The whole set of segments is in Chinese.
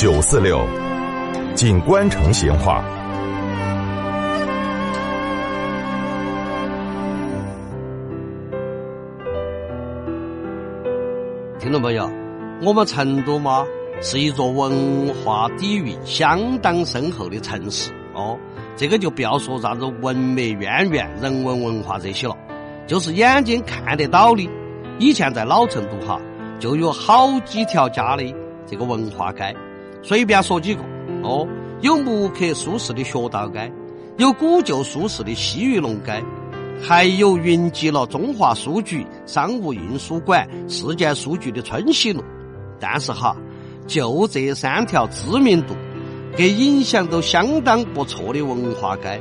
九四六，锦官城闲话。听众朋友，我们成都嘛是一座文化底蕴相当深厚的城市哦。这个就不要说啥子文脉渊源、人文文化这些了，就是眼睛看得到的。以前在老成都哈，就有好几条家的这个文化街，随便说几个哦。有木刻苏轼的学道街，有古旧苏轼的西域龙街。还有云集了中华书局、商务印书馆、世界书局的春熙路，但是哈，就这三条知名度、给影响都相当不错的文化街，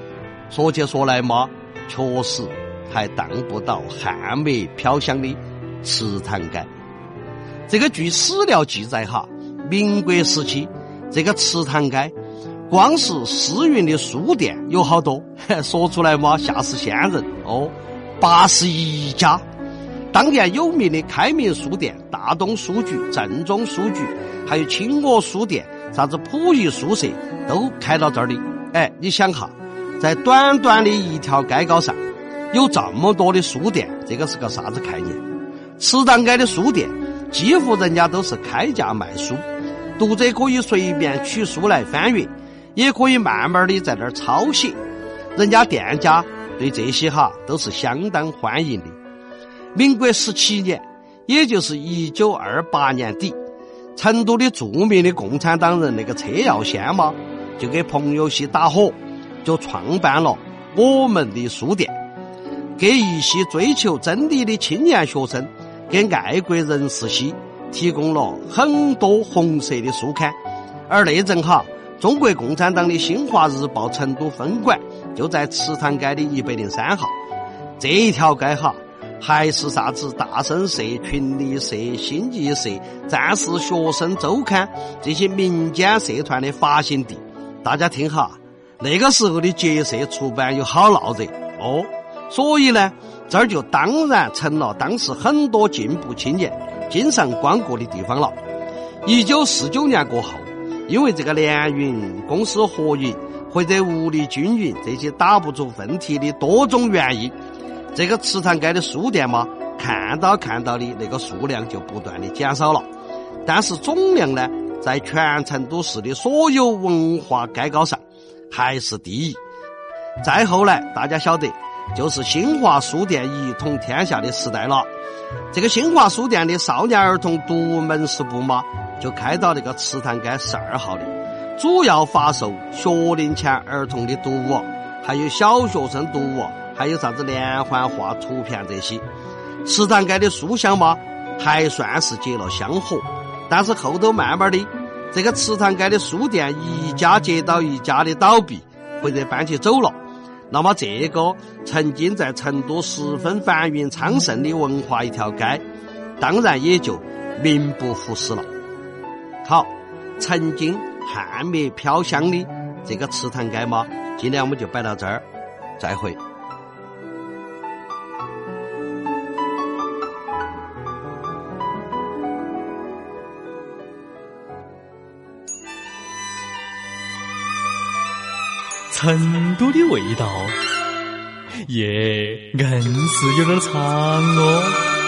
说起说来嘛，确实还当不到汉美飘香的祠堂街。这个据史料记载哈，民国时期这个祠堂街。光是私运的书店有好多，说出来嘛吓死仙人哦，八十一家。当年有名的开明书店、大东书局、正宗书局，还有青鹅书店、啥子溥仪书社，都开到这儿的。哎，你想哈，在短短的一条街高上，有这么多的书店，这个是个啥子概念？池塘街的书店，几乎人家都是开价卖书，读者可以随便取书来翻阅。也可以慢慢的在那儿抄写，人家店家对这些哈都是相当欢迎的。民国十七年，也就是一九二八年底，成都的著名的共产党人那个车耀先嘛，就给朋友些打火，就创办了我们的书店，给一些追求真理的青年学生，给爱国人士些提供了很多红色的书刊，而那阵哈。中国共产党的新华日报成都分馆就在池塘街的一百零三号。这一条街哈，还是啥子大生社、群力社、新义社、战士学生周刊这些民间社团的发行地。大家听哈，那个时候的结社出版有好闹热哦。所以呢，这儿就当然成了当时很多进步青年经常光顾的地方了。一九四九年过后。因为这个联运、公司合营或者物力均匀这些打不出分题的多种原因，这个池塘街的书店嘛，看到看到的那个数量就不断的减少了。但是总量呢，在全成都市的所有文化街道上还是第一。再后来，大家晓得，就是新华书店一统天下的时代了。这个新华书店的少年儿童读物门市部嘛。就开到那个池塘街十二号的，主要发售学龄前儿童的读物，还有小学生读物，还有啥子连环画图片这些。池塘街的书香嘛，还算是结了香火。但是后头慢慢的，这个池塘街的书店一家接到一家的倒闭或者搬起走了，那么这个曾经在成都十分繁荣昌盛的文化一条街，当然也就名不副实了。好，曾经汉灭飘香的这个祠堂街嘛，今天我们就摆到这儿，再会。成都的味道，耶，硬是有点长哦。